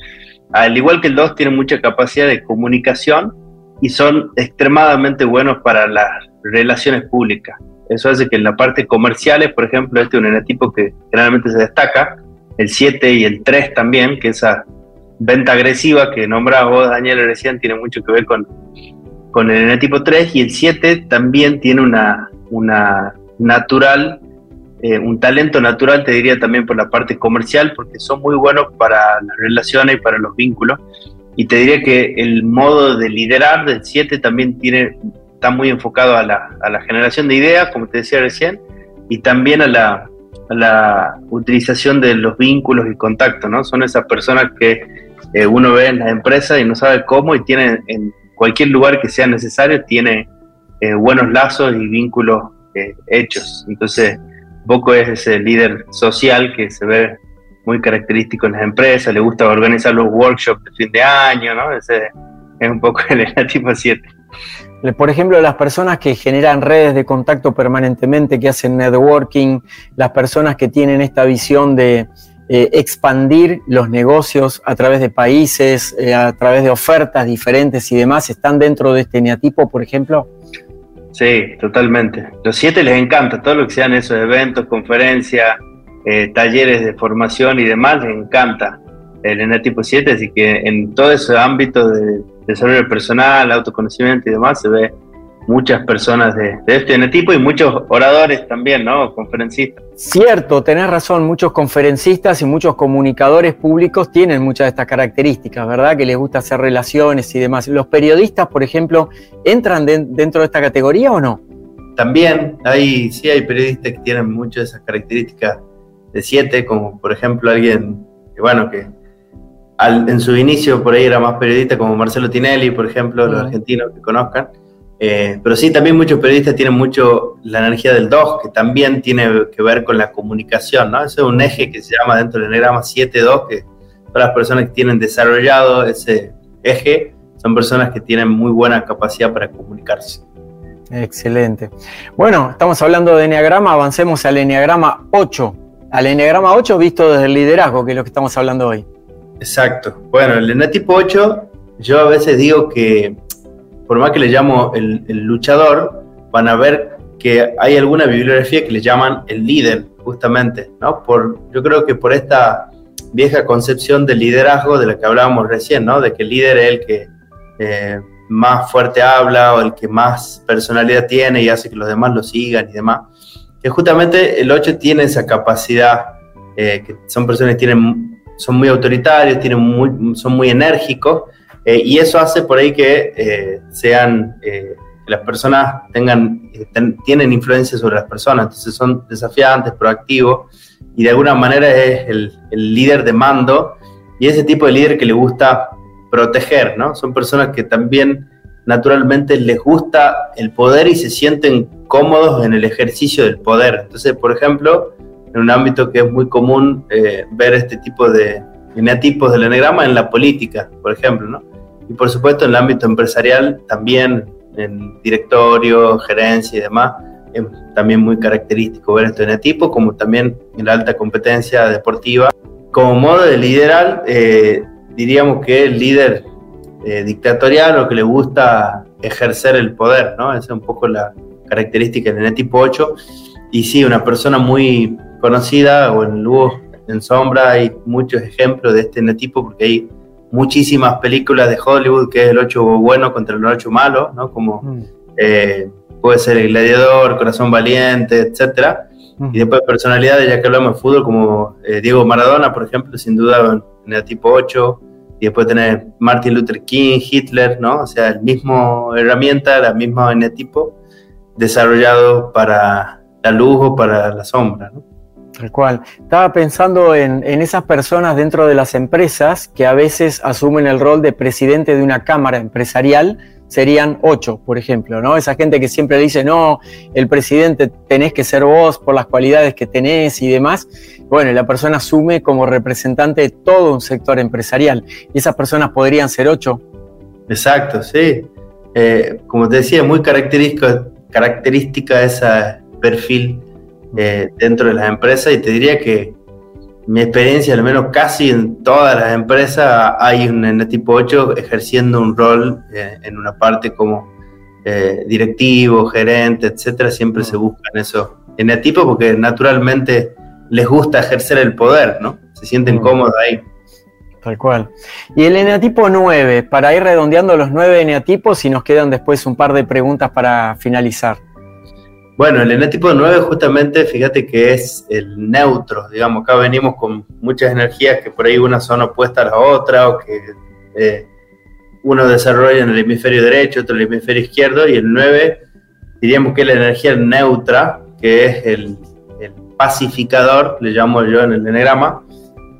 Al igual que el 2, tienen mucha capacidad de comunicación y son extremadamente buenos para las relaciones públicas. Eso hace que en la parte comerciales, por ejemplo, este es un enetipo que generalmente se destaca, el 7 y el 3 también, que esa venta agresiva que nombraba Daniel, recién, tiene mucho que ver con, con el eneatipo 3, y el 7 también tiene una, una natural, eh, un talento natural, te diría también por la parte comercial, porque son muy buenos para las relaciones y para los vínculos. Y te diría que el modo de liderar del 7 también tiene, está muy enfocado a la, a la generación de ideas, como te decía recién, y también a la, la utilización de los vínculos y contactos, ¿no? Son esas personas que eh, uno ve en las empresas y no sabe cómo y tiene en cualquier lugar que sea necesario, tiene eh, buenos lazos y vínculos eh, hechos. Entonces, poco es ese líder social que se ve muy característico en las empresas, le gusta organizar los workshops de fin de año, ¿no? Ese es un poco el tipo 7. Por ejemplo, las personas que generan redes de contacto permanentemente, que hacen networking, las personas que tienen esta visión de eh, expandir los negocios a través de países, eh, a través de ofertas diferentes y demás, están dentro de este eneatipo, por ejemplo? Sí, totalmente. Los siete les encanta, todo lo que sean esos eventos, conferencias, eh, talleres de formación y demás, les encanta el eneatipo 7, así que en todo ese ámbito de desarrollo personal, autoconocimiento y demás, se ve muchas personas de, este tipo y muchos oradores también, ¿no? Conferencistas. Cierto, tenés razón, muchos conferencistas y muchos comunicadores públicos tienen muchas de estas características, ¿verdad? Que les gusta hacer relaciones y demás. ¿Los periodistas, por ejemplo, entran dentro de esta categoría o no? También hay, sí hay periodistas que tienen muchas de esas características de siete, como por ejemplo alguien que, bueno, que en su inicio por ahí era más periodista, como Marcelo Tinelli, por ejemplo, los argentinos que conozcan eh, pero sí, también muchos periodistas tienen mucho la energía del 2, que también tiene que ver con la comunicación, ¿no? Ese es un eje que se llama dentro del enagrama 7-2, que todas las personas que tienen desarrollado ese eje son personas que tienen muy buena capacidad para comunicarse. Excelente. Bueno, estamos hablando de Enneagrama, avancemos al Enneagrama 8. Al Enneagrama 8 visto desde el liderazgo, que es lo que estamos hablando hoy. Exacto. Bueno, el Enneatipo 8, yo a veces digo que por más que le llamo el, luchador, van a ver que hay alguna bibliografía que le llaman el líder, justamente, ¿no? Por, yo creo que por esta vieja concepción del liderazgo de la que hablábamos recién, ¿no? De que el líder es el que eh, más fuerte habla o el que más personalidad tiene y hace que los demás lo sigan y demás. Que justamente el 8 tiene esa capacidad, eh, que son personas que tienen, son muy autoritarios, tienen muy, son muy enérgicos, eh, y eso hace por ahí que eh, sean, eh, las personas tengan, tienen influencia sobre las personas, entonces son desafiantes, proactivos, y de alguna manera es el, líder de mando, y ese tipo de líder que le gusta proteger, ¿no? Son personas que también naturalmente les gusta el poder y se sienten cómodos en el ejercicio del poder. Entonces, por ejemplo, en un ámbito que es muy común ver este tipo de eneatipos del enegrama en la política, por ejemplo, ¿no? Y por supuesto en el ámbito empresarial también, en directorio, gerencia y demás, es también muy característico ver esto en tipo, como también en la alta competencia deportiva. Como modo de liderar, eh, diríamos que el líder eh, dictatorial o que le gusta ejercer el poder, ¿no? Esa es un poco la característica del tipo 8. Y sí, una persona muy conocida, o en luz, en sombra, hay muchos ejemplos de este tipo porque hay muchísimas películas de Hollywood, que es el 8 bueno contra el 8 malo, ¿no? Como mm. eh, puede ser El Gladiador, Corazón Valiente, etcétera. Mm. Y después personalidades, ya que hablamos de fútbol, como eh, Diego Maradona, por ejemplo, sin duda en el tipo 8. Y después tener Martin Luther King, Hitler, ¿no? O sea, el mismo herramienta, la misma eneatipo desarrollado para la luz o para la sombra, ¿no? Tal cual. Estaba pensando en, esas personas dentro de las empresas que a veces asumen el rol de presidente de una cámara empresarial, serían ocho, por ejemplo, ¿no? Esa gente que siempre dice, no, el presidente tenés que ser vos por las cualidades que tenés y demás. Bueno, la persona asume como representante de todo un sector empresarial. Y esas personas podrían ser ocho. Exacto, sí. Eh, como te decía, muy característica, característica ese perfil eh, dentro de las empresas y te diría que mi experiencia, al menos casi en todas las empresas, hay un en tipo 8 ejerciendo un rol eh, en una parte como eh, directivo, gerente, etcétera. Siempre se buscan esos enetipos porque naturalmente les gusta ejercer el poder, ¿no? Se sienten cómodos ahí. Tal cual. Y el eneatipo 9, para ir redondeando los nueve eneatipos y nos quedan después un par de preguntas para finalizar. Bueno, el eneatipo 9 justamente, fíjate que es el neutro, digamos, acá venimos con muchas energías que por ahí unas son opuestas a la otra o que eh, uno desarrolla en el hemisferio derecho, otro en el hemisferio izquierdo y el 9 diríamos que es la energía neutra, que es el, pacificador, le llamo yo en el enegrama,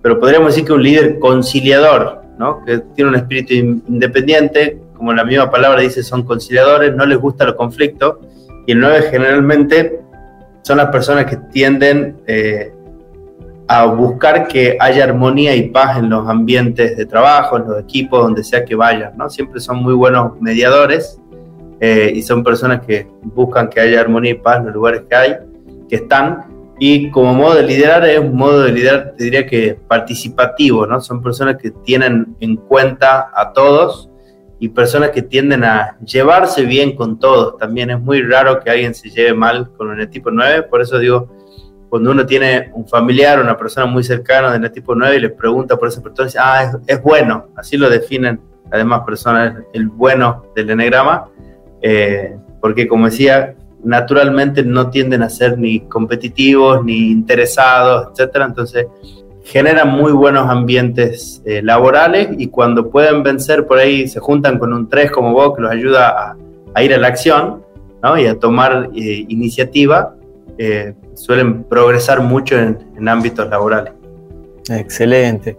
pero podríamos decir que un líder conciliador, ¿no? que tiene un espíritu independiente, como la misma palabra dice, son conciliadores, no les gusta los conflictos y el 9 generalmente son las personas que tienden eh, a buscar que haya armonía y paz en los ambientes de trabajo, en los equipos, donde sea que vayan, ¿no? Siempre son muy buenos mediadores eh, y son personas que buscan que haya armonía y paz en los lugares que hay, que están. Y como modo de liderar es un modo de liderar, te diría que participativo, ¿no? Son personas que tienen en cuenta a todos y personas que tienden a llevarse bien con todos. También es muy raro que alguien se lleve mal con un tipo 9, por eso digo, cuando uno tiene un familiar, una persona muy cercana del tipo 9 y le pregunta por esa persona, dice, ah, es, bueno, así lo definen además personas, el bueno del enegrama, eh, porque como decía, naturalmente no tienden a ser ni competitivos, ni interesados, etcétera, entonces generan muy buenos ambientes eh, laborales y cuando pueden vencer por ahí se juntan con un 3 como vos que los ayuda a, ir a la acción ¿no? y a tomar eh, iniciativa, eh, suelen progresar mucho en, ámbitos laborales. Excelente.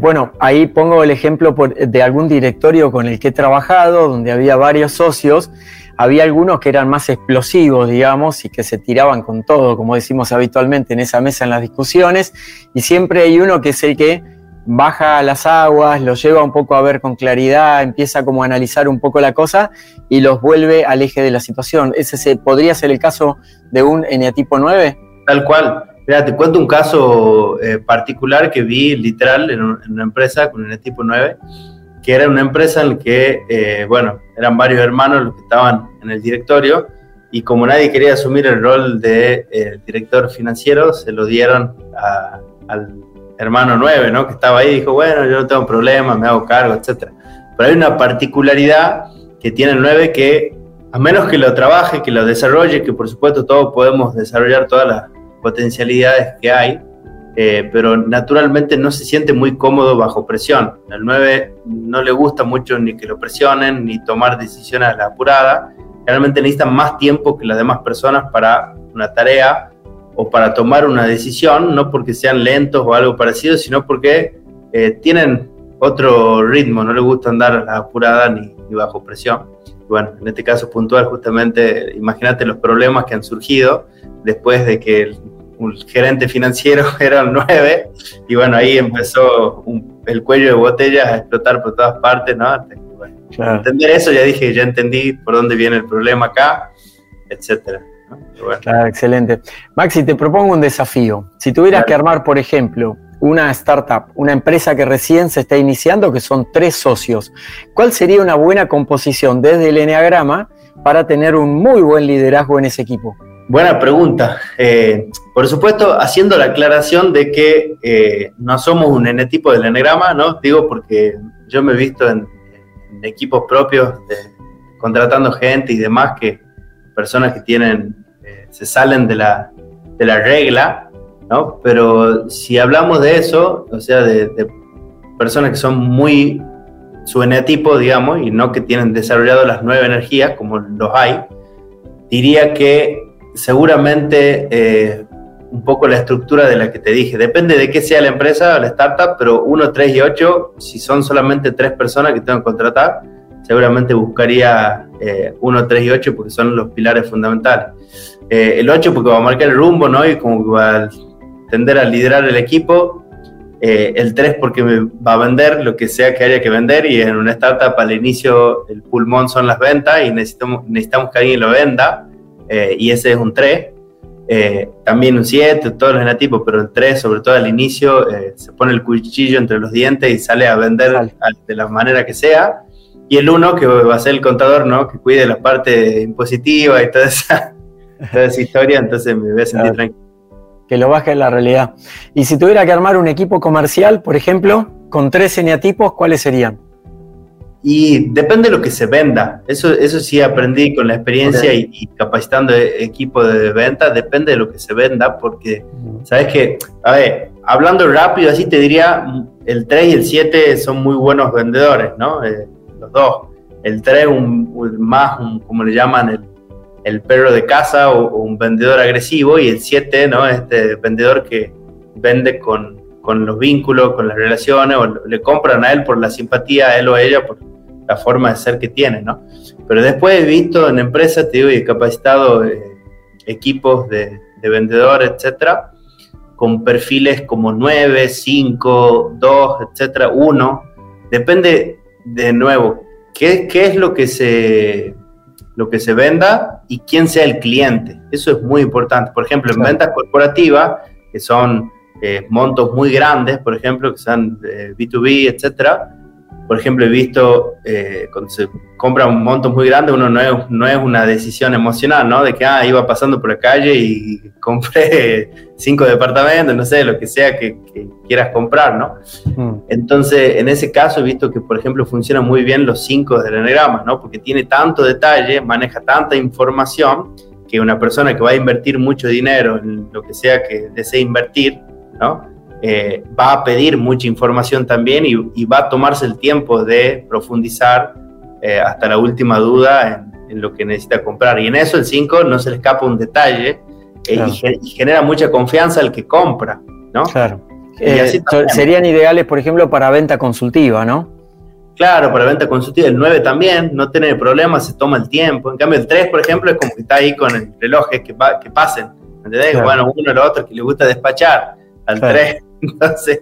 bueno, ahí pongo el ejemplo de algún directorio con el que he trabajado, donde había varios socios había algunos que eran más explosivos, digamos, y que se tiraban con todo, como decimos habitualmente en esa mesa en las discusiones, y siempre hay uno que es el que baja las aguas, los lleva un poco a ver con claridad, empieza como a analizar un poco la cosa y los vuelve al eje de la situación. ¿Ese podría ser el caso de un eneatipo 9? Tal cual. Mira, te cuento un caso eh, particular que vi literal en, una empresa con eneatipo 9 que era una empresa en la que, eh, bueno, eran varios hermanos los que estaban en el directorio y como nadie quería asumir el rol de eh, director financiero, se lo dieron al hermano 9, ¿no? Que estaba ahí y dijo, bueno, yo no tengo problema, me hago cargo, etc. Pero hay una particularidad que tiene el 9 que, a menos que lo trabaje, que lo desarrolle, que por supuesto todos podemos desarrollar todas las potencialidades que hay, eh, pero naturalmente no se siente muy cómodo bajo presión. Al 9 no le gusta mucho ni que lo presionen, ni tomar decisiones a la apurada. Realmente necesitan más tiempo que las demás personas para una tarea o para tomar una decisión, no porque sean lentos o algo parecido, sino porque eh, tienen otro ritmo, no les gusta andar a la apurada ni, ni bajo presión. bueno, en este caso puntual, justamente, imagínate los problemas que han surgido después de que el un gerente financiero era un 9 y bueno, ahí empezó el cuello de botellas a explotar por todas partes, ¿no? Entender eso, ya dije, ya entendí por dónde viene el problema acá, etcétera. Claro, excelente. Maxi, te propongo un desafío. Si tuvieras que armar, por ejemplo, una startup, una empresa que recién se está iniciando, que son tres socios, ¿cuál sería una buena composición desde el Enneagrama para tener un muy buen liderazgo en ese equipo? Buena pregunta. Eh, por supuesto, haciendo la aclaración de que eh, no somos un N-tipo del enegrama, ¿no? Digo porque yo me he visto en, equipos propios contratando gente y demás que personas que tienen, eh, se salen de la, de la regla, ¿no? Pero si hablamos de eso, o sea, de, de personas que son muy su eneatipo, digamos, y no que tienen desarrollado las nueve energías, como los hay, diría que seguramente eh, un poco la estructura de la que te dije. Depende de qué sea la empresa o la startup, pero 1, 3 y 8, si son solamente tres personas que tengo que contratar, seguramente buscaría 1, eh, 3 y 8 porque son los pilares fundamentales. Eh, el 8 porque va a marcar el rumbo, ¿no? Y como que va a tender a liderar el equipo. el 3 porque va a vender lo que sea que haya que vender y en una startup al inicio el pulmón son las ventas y necesitamos, necesitamos que alguien lo venda eh, y ese es un 3. Eh, también un 7, todos los genotipos, pero el 3, sobre todo al inicio, eh, se pone el cuchillo entre los dientes y sale a vender de la manera que sea. Y el 1, que va a ser el contador, ¿no? Que cuide la parte impositiva y toda esa, toda esa historia, entonces me voy a sentir tranquilo. Que lo baje en la realidad. Y si tuviera que armar un equipo comercial, por ejemplo, con tres eneatipos, ¿cuáles serían? Y depende de lo que se venda. Eso, eso sí aprendí con la experiencia y, capacitando equipo de venta. Depende de lo que se venda, porque, ¿sabes que A ver, hablando rápido, así te diría, el 3 y el 7 son muy buenos vendedores, ¿no? Eh, los dos. El 3 un, más, como le llaman, el, el perro de casa o, un vendedor agresivo. Y el 7, ¿no? Este vendedor que vende con, con los vínculos, con las relaciones, o le compran a él por la simpatía, a él o a ella, por, la forma de ser que tiene, ¿no? Pero después he visto en empresas, te digo, y he capacitado eh, equipos de, vendedores, etcétera, con perfiles como 9, 5, 2, etcétera, 1. Depende, de nuevo, qué, qué es lo que se lo que se venda y quién sea el cliente. Eso es muy importante. Por ejemplo, en ventas corporativas, que son eh, montos muy grandes, por ejemplo, que son B2B, eh, etcétera, por ejemplo, he visto eh, cuando se compra un monto muy grande, uno no es, no es una decisión emocional, ¿no? De que, ah, iba pasando por la calle y compré cinco departamentos, no sé, lo que sea que, quieras comprar, ¿no? Mm. Entonces, en ese caso he visto que, por ejemplo, funcionan muy bien los cinco del enagrama, ¿no? Porque tiene tanto detalle, maneja tanta información, que una persona que va a invertir mucho dinero en lo que sea que desee invertir, ¿no? Eh, va a pedir mucha información también y, va a tomarse el tiempo de profundizar eh, hasta la última duda en, lo que necesita comprar. Y en eso el 5 no se le escapa un detalle eh, y, genera mucha confianza al que compra, ¿no? Claro. serían ideales, por ejemplo, para venta consultiva, ¿no? Claro, para venta consultiva. El 9 también, no tiene problemas, se toma el tiempo. En cambio, el 3, por ejemplo, es como que está ahí con el reloj, que, que pasen. ¿Entendés? Bueno, uno o el otro que le gusta despachar. Al 3 Entonces,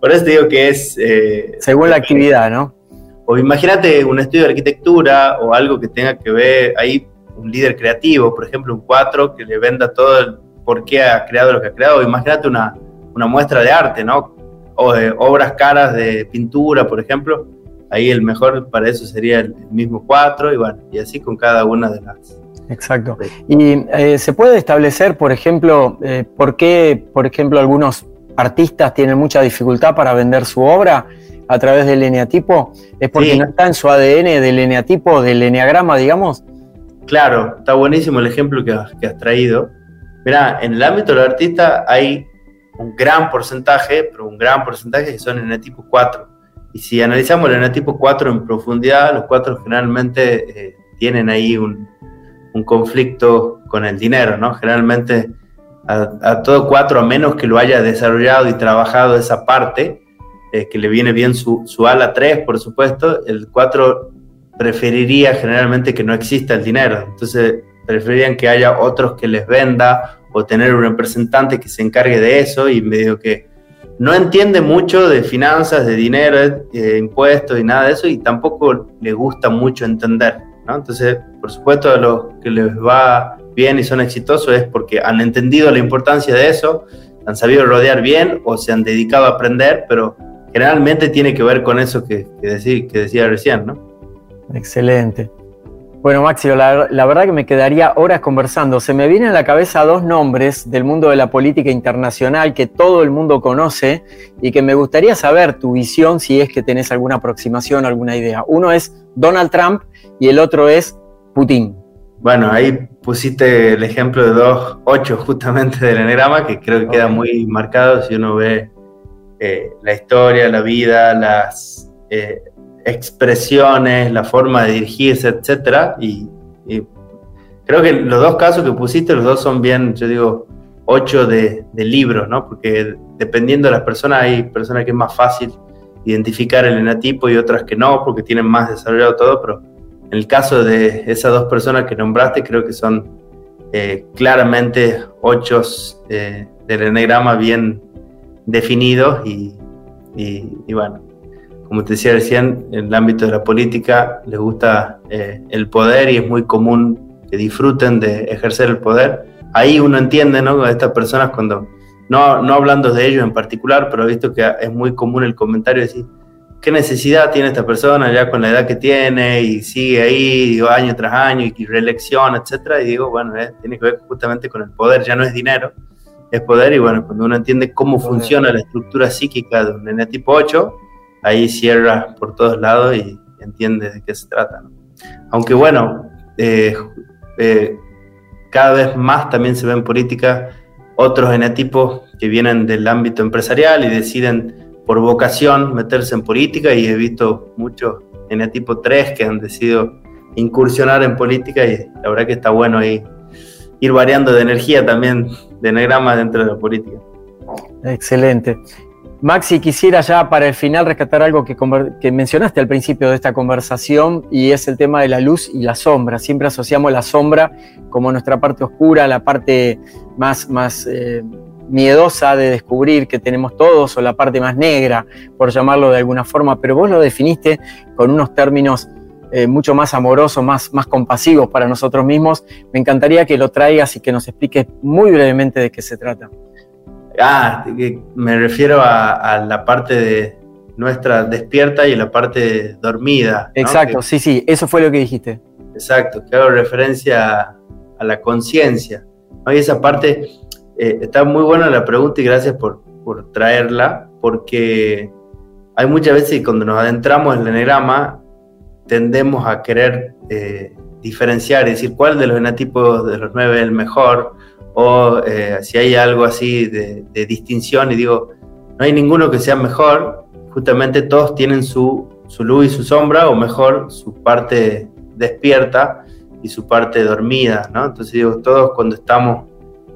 por eso digo que es... Eh, Según la actividad, ¿no? O imagínate un estudio de arquitectura o algo que tenga que ver, ahí un líder creativo, por ejemplo, un 4 que le venda todo el por qué ha creado lo que ha creado. Imagínate una, una muestra de arte, ¿no? O de obras caras de pintura, por ejemplo. Ahí el mejor para eso sería el mismo 4 y bueno, y así con cada una de las, Exacto. Y eh, se puede establecer, por ejemplo, eh, por qué, por ejemplo, algunos artistas tienen mucha dificultad para vender su obra a través del eneatipo? ¿Es porque no está en su ADN del eneatipo, del eneagrama, digamos? Claro, está buenísimo el ejemplo que, has traído. Mira, en el ámbito del artista hay un gran porcentaje, pero un gran porcentaje que son eneatipo 4. Y si analizamos el eneatipo 4 en profundidad, los 4 generalmente eh, tienen ahí un, un conflicto con el dinero, ¿no? Generalmente a, todo cuatro, a menos que lo haya desarrollado y trabajado esa parte, eh, que le viene bien su, su ala 3, por supuesto, el 4 preferiría generalmente que no exista el dinero. Entonces, preferirían que haya otros que les venda o tener un representante que se encargue de eso y medio que no entiende mucho de finanzas, de dinero, de impuestos y nada de eso y tampoco le gusta mucho entender. ¿no? Entonces, por supuesto, a los que les va bien y son exitosos es porque han entendido la importancia de eso, han sabido rodear bien o se han dedicado a aprender, pero generalmente tiene que ver con eso que, decía recién, ¿no? Excelente. Bueno, Maxi, la, la, verdad que me quedaría horas conversando. Se me vienen a la cabeza dos nombres del mundo de la política internacional que todo el mundo conoce y que me gustaría saber tu visión si es que tenés alguna aproximación, alguna idea. Uno es Donald Trump y el otro es Putin. Bueno, ahí pusiste el ejemplo de dos ocho justamente del enagrama, que creo que queda muy marcado si uno ve eh, la historia, la vida, las eh, expresiones, la forma de dirigirse, etcétera. Y, creo que los dos casos que pusiste, los dos son bien, yo digo, ocho de, de libros, ¿no? Porque dependiendo de las personas, hay personas que es más fácil identificar el enatipo y otras que no, porque tienen más desarrollado todo, pero en el caso de esas dos personas que nombraste, creo que son eh, claramente ocho eh, del enegrama bien definidos y, bueno, como te decía recién, en el ámbito de la política les gusta eh, el poder y es muy común que disfruten de ejercer el poder. Ahí uno entiende, ¿no? A estas personas cuando, no, no hablando de ellos en particular, pero visto que es muy común el comentario de decir, qué necesidad tiene esta persona ya con la edad que tiene y sigue ahí año tras año y, reelección, etcétera, y digo, bueno, eh, tiene que ver justamente con el poder, ya no es dinero, es poder, y bueno, cuando uno entiende cómo funciona la estructura psíquica de un nene tipo 8, ahí cierra por todos lados y entiende de qué se trata. Aunque bueno, eh, eh, cada vez más también se ven en política otros genetipos que vienen del ámbito empresarial y deciden por vocación meterse en política y he visto muchos en el tipo 3 que han decidido incursionar en política y la verdad que está bueno ir variando de energía también, de enagrama dentro de la política. Excelente. Maxi, quisiera ya para el final rescatar algo que, que, mencionaste al principio de esta conversación y es el tema de la luz y la sombra. Siempre asociamos la sombra como nuestra parte oscura, la parte más, más eh, miedosa de descubrir que tenemos todos o la parte más negra, por llamarlo de alguna forma, pero vos lo definiste con unos términos eh, mucho más amorosos, más, más compasivos para nosotros mismos. Me encantaría que lo traigas y que nos expliques muy brevemente de qué se trata. Ah, me refiero a, la parte de nuestra despierta y la parte dormida. Exacto, sí, sí, eso fue lo que dijiste. Exacto, que hago referencia a, la conciencia. Y esa parte, eh, está muy buena la pregunta y gracias por, por traerla, porque hay muchas veces cuando nos adentramos en el enegrama, tendemos a querer eh, diferenciar, y decir cuál de los enatipos de los nueve es el mejor, o eh, si hay algo así de, distinción, y digo, no hay ninguno que sea mejor, justamente todos tienen su, su luz y su sombra, o mejor, su parte despierta y su parte dormida, ¿no? Entonces digo, todos cuando estamos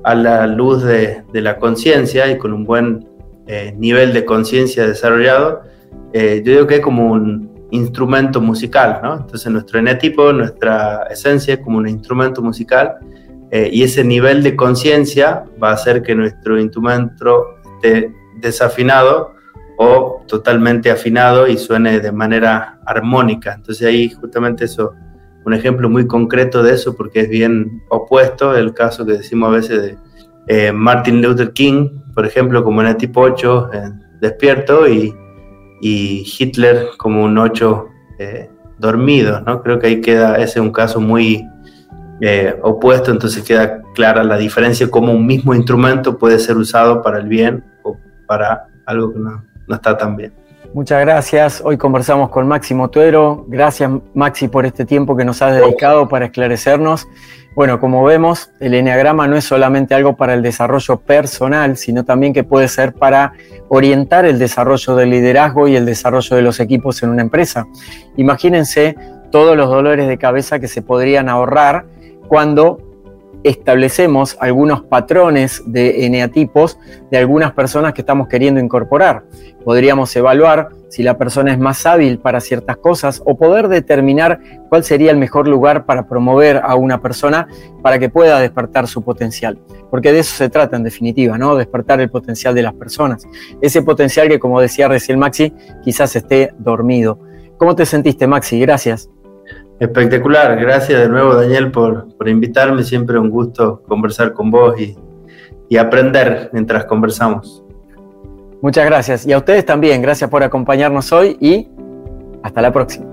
a la luz de, de la conciencia y con un buen eh, nivel de conciencia desarrollado, yo digo que es como un, instrumento musical, ¿no? Entonces nuestro enetipo, nuestra esencia es como un instrumento musical eh, y ese nivel de conciencia va a hacer que nuestro instrumento esté desafinado o totalmente afinado y suene de manera armónica. Entonces ahí justamente eso, un ejemplo muy concreto de eso porque es bien opuesto el caso que decimos a veces de eh, Martin Luther King, por ejemplo, como enetipo 8, eh, despierto y Hitler como un 8 eh, dormido, ¿no? Creo que ahí queda, ese es un caso muy eh, opuesto, entonces queda clara la diferencia, cómo un mismo instrumento puede ser usado para el bien o para algo que no está tan bien. Muchas gracias. Hoy conversamos con Máximo Tuero. Gracias Maxi por este tiempo que nos has dedicado para esclarecernos bueno, como vemos, el enneagrama no es solamente algo para el desarrollo personal, sino también que puede ser para orientar el desarrollo del liderazgo y el desarrollo de los equipos en una empresa. Imagínense todos los dolores de cabeza que se podrían ahorrar cuando establecemos algunos patrones de eneatipos de algunas personas que estamos queriendo incorporar. Podríamos evaluar si la persona es más hábil para ciertas cosas o poder determinar cuál sería el mejor lugar para promover a una persona para que pueda despertar su potencial. Porque de eso se trata en definitiva, ¿no? Despertar el potencial de las personas. Ese potencial que, como decía recién Maxi, quizás esté dormido. ¿Cómo te sentiste, Maxi? Gracias. Espectacular, gracias de nuevo Daniel por, invitarme, siempre un gusto conversar con vos y, y aprender mientras conversamos. Muchas gracias y a ustedes también, gracias por acompañarnos hoy y hasta la próxima.